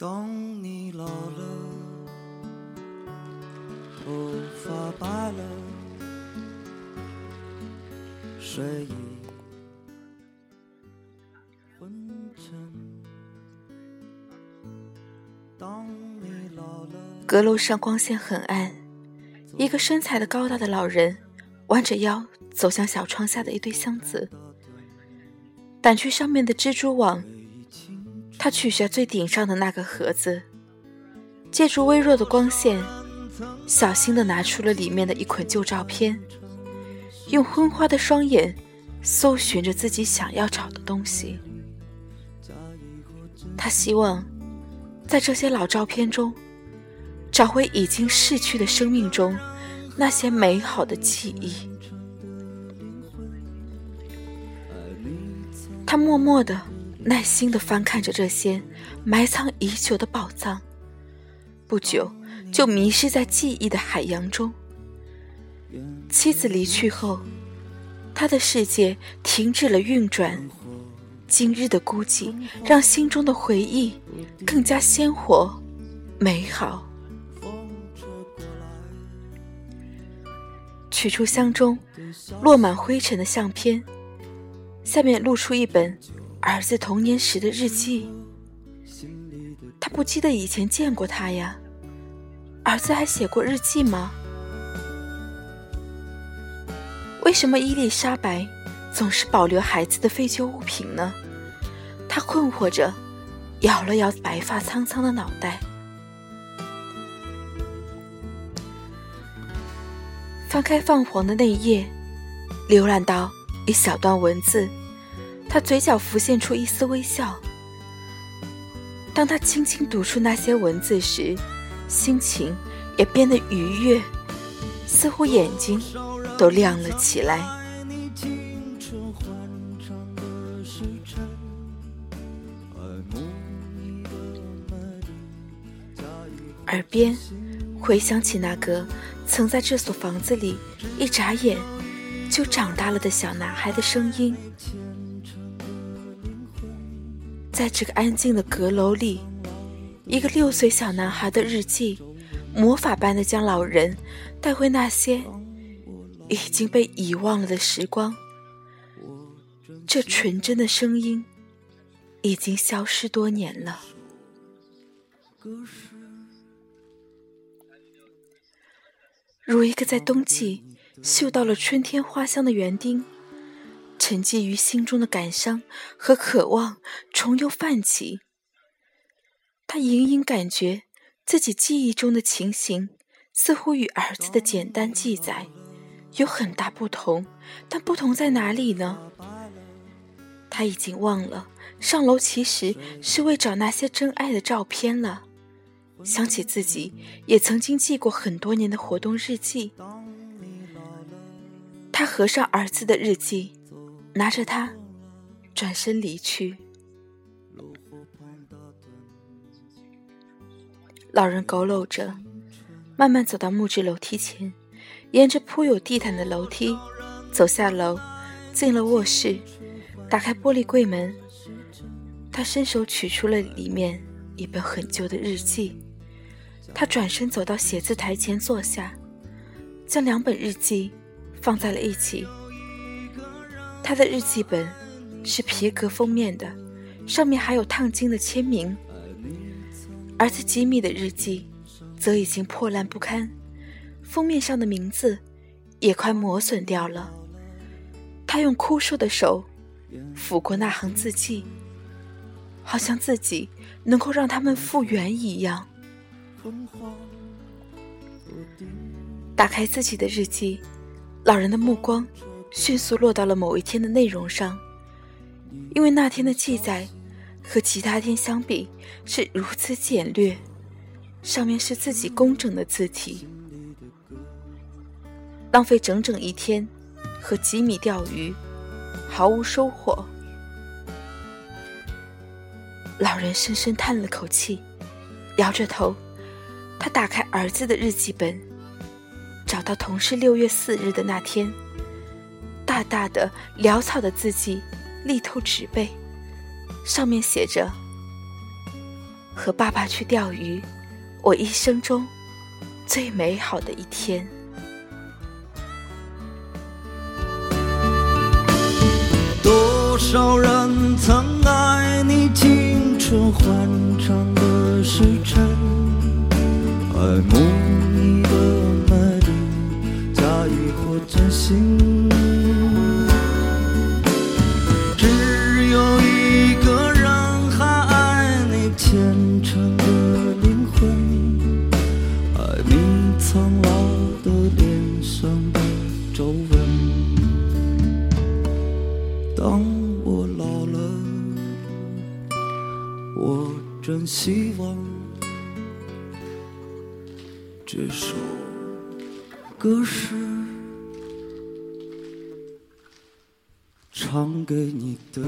当你老了，头发白了，睡意昏沉。阁楼上光线很暗，一个身材的高大的老人弯着腰走向小窗下的一堆箱子，掸去上面的蜘蛛网。他取下最顶上的那个盒子，借助微弱的光线，小心地拿出了里面的一捆旧照片，用昏花的双眼搜寻着自己想要找的东西。他希望在这些老照片中，找回已经逝去的生命中那些美好的记忆。他默默地。耐心地翻看着这些埋藏已久的宝藏，不久就迷失在记忆的海洋中。妻子离去后，他的世界停止了运转。今日的孤寂让心中的回忆更加鲜活、美好。取出箱中落满灰尘的相片，下面露出一本。儿子童年时的日记，他不记得以前见过他呀。儿子还写过日记吗？为什么伊丽莎白总是保留孩子的废旧物品呢？他困惑着，摇了摇白发苍苍的脑袋。翻开泛黄的那一页，浏览到一小段文字。他嘴角浮现出一丝微笑。当他轻轻读出那些文字时，心情也变得愉悦，似乎眼睛都亮了起来。耳边回想起那个曾在这所房子里一眨眼就长大了的小男孩的声音。在这个安静的阁楼里，一个六岁小男孩的日记，魔法般的将老人带回那些已经被遗忘了的时光。这纯真的声音已经消失多年了。如一个在冬季嗅到了春天花香的园丁。沉寂于心中的感伤和渴望重又泛起。他隐隐感觉自己记忆中的情形似乎与儿子的简单记载有很大不同，但不同在哪里呢？他已经忘了上楼其实是为找那些真爱的照片了。想起自己也曾经记过很多年的活动日记，他合上儿子的日记。拿着它，转身离去。老人佝偻着，慢慢走到木质楼梯前，沿着铺有地毯的楼梯走下楼，进了卧室，打开玻璃柜门。他伸手取出了里面一本很旧的日记。他转身走到写字台前坐下，将两本日记放在了一起。他的日记本是皮革封面的，上面还有烫金的签名。儿子吉米的日记则已经破烂不堪，封面上的名字也快磨损掉了。他用枯瘦的手抚过那行字迹，好像自己能够让他们复原一样。打开自己的日记，老人的目光。迅速落到了某一天的内容上，因为那天的记载和其他天相比是如此简略，上面是自己工整的字体。浪费整整一天和吉米钓鱼，毫无收获。老人深深叹了口气，摇着头，他打开儿子的日记本，找到同是六月四日的那天。大大的潦草的字迹，力透纸背，上面写着：“和爸爸去钓鱼，我一生中最美好的一天。多少人曾爱你青春欢畅的时辰，爱慕你的美丽，假意或真心。当我老了，我真希望这首歌是唱给你的。